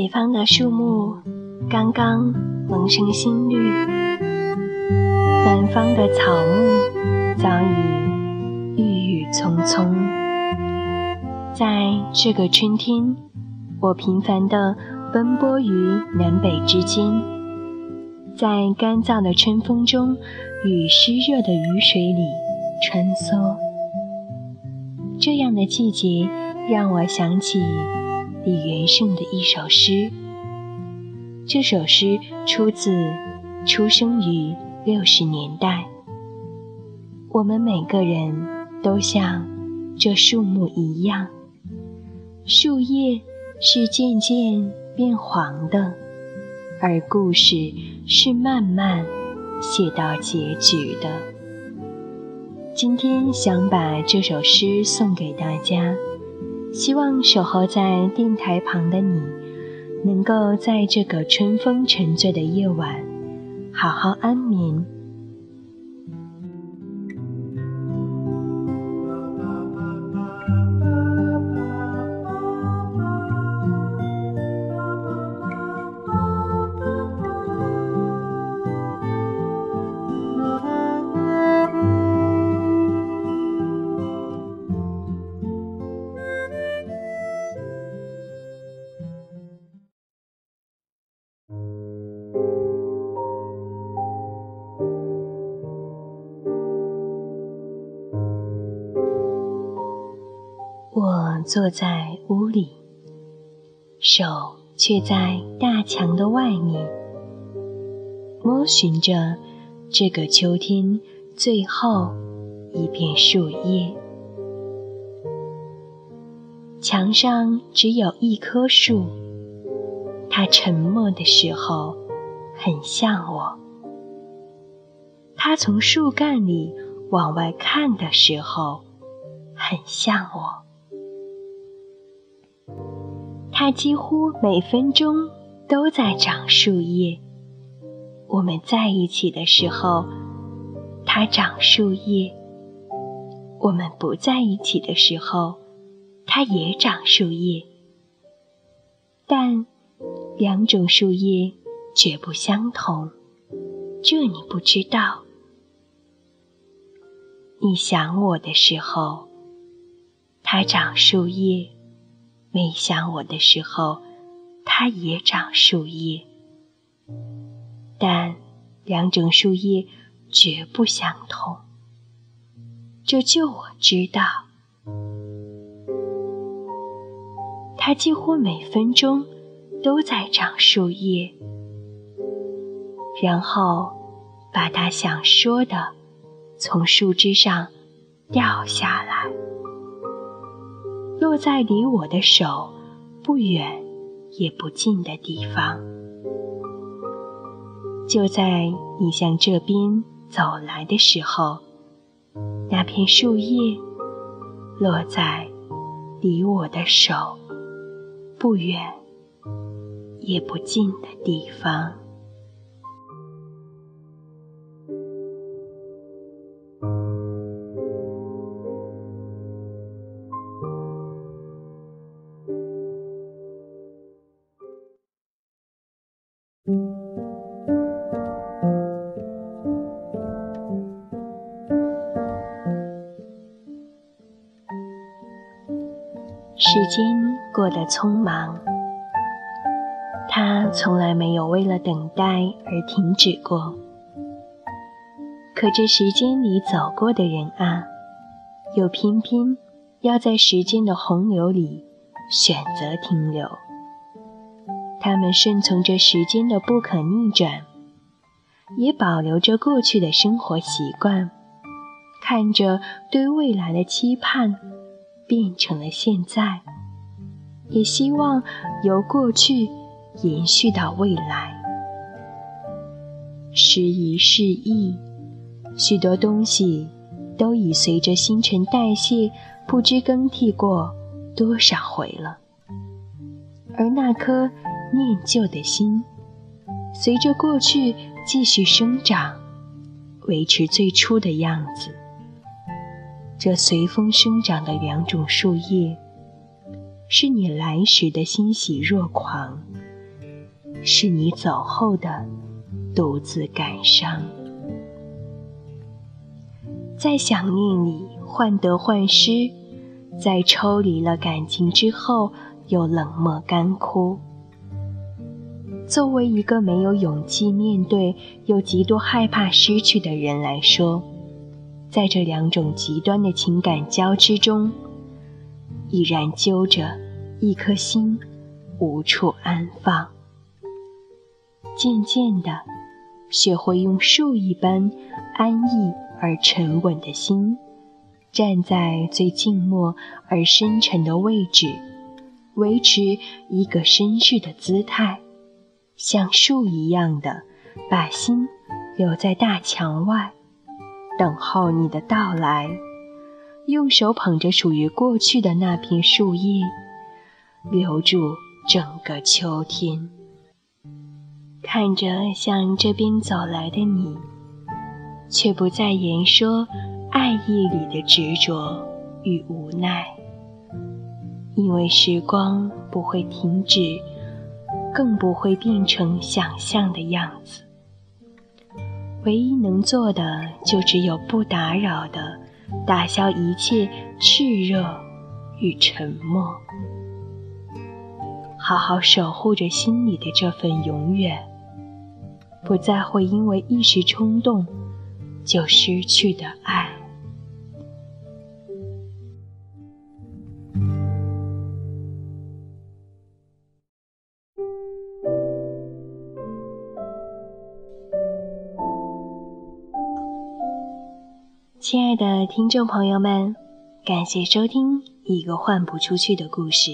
北方的树木刚刚萌生新绿，南方的草木早已郁郁葱葱。在这个春天，我频繁地奔波于南北之间，在干燥的春风中与湿热的雨水里穿梭。这样的季节让我想起。李元胜的一首诗，这首诗出自出生于六十年代。我们每个人都像这树木一样，树叶是渐渐变黄的，而故事是慢慢写到结局的。今天想把这首诗送给大家。希望守候在电台旁的你，能够在这个春风沉醉的夜晚，好好安眠。我坐在屋里，手却在大墙的外面，摸寻着这个秋天最后一片树叶。墙上只有一棵树，它沉默的时候很像我；它从树干里往外看的时候很像我。它几乎每分钟都在长树叶。我们在一起的时候，它长树叶；我们不在一起的时候，它也长树叶。但两种树叶绝不相同，这你不知道。你想我的时候，它长树叶。没想我的时候，它也长树叶，但两种树叶绝不相同。这就我知道，它几乎每分钟都在长树叶，然后把它想说的从树枝上掉下来。落在离我的手不远也不近的地方，就在你向这边走来的时候，那片树叶落在离我的手不远也不近的地方。时间过得匆忙，它从来没有为了等待而停止过。可这时间里走过的人啊，又偏偏要在时间的洪流里选择停留。他们顺从着时间的不可逆转，也保留着过去的生活习惯，看着对未来的期盼变成了现在，也希望由过去延续到未来。时移世易，许多东西都已随着新陈代谢，不知更替过多少回了。而那颗念旧的心，随着过去继续生长，维持最初的样子。这随风生长的两种树叶，是你来时的欣喜若狂，是你走后的。独自感伤，在想念里患得患失，在抽离了感情之后又冷漠干枯。作为一个没有勇气面对又极度害怕失去的人来说，在这两种极端的情感交织中，依然揪着一颗心，无处安放。渐渐的。学会用树一般安逸而沉稳的心，站在最静默而深沉的位置，维持一个绅士的姿态，像树一样的把心留在大墙外，等候你的到来。用手捧着属于过去的那片树叶，留住整个秋天。看着向这边走来的你，却不再言说爱意里的执着与无奈，因为时光不会停止，更不会变成想象的样子。唯一能做的，就只有不打扰的打消一切炽热与沉默，好好守护着心里的这份永远。不再会因为一时冲动就失去的爱。亲爱的听众朋友们，感谢收听一个换不出去的故事，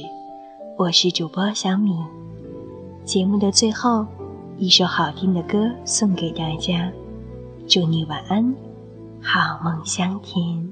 我是主播小米。节目的最后。一首好听的歌送给大家，祝你晚安，好梦香甜。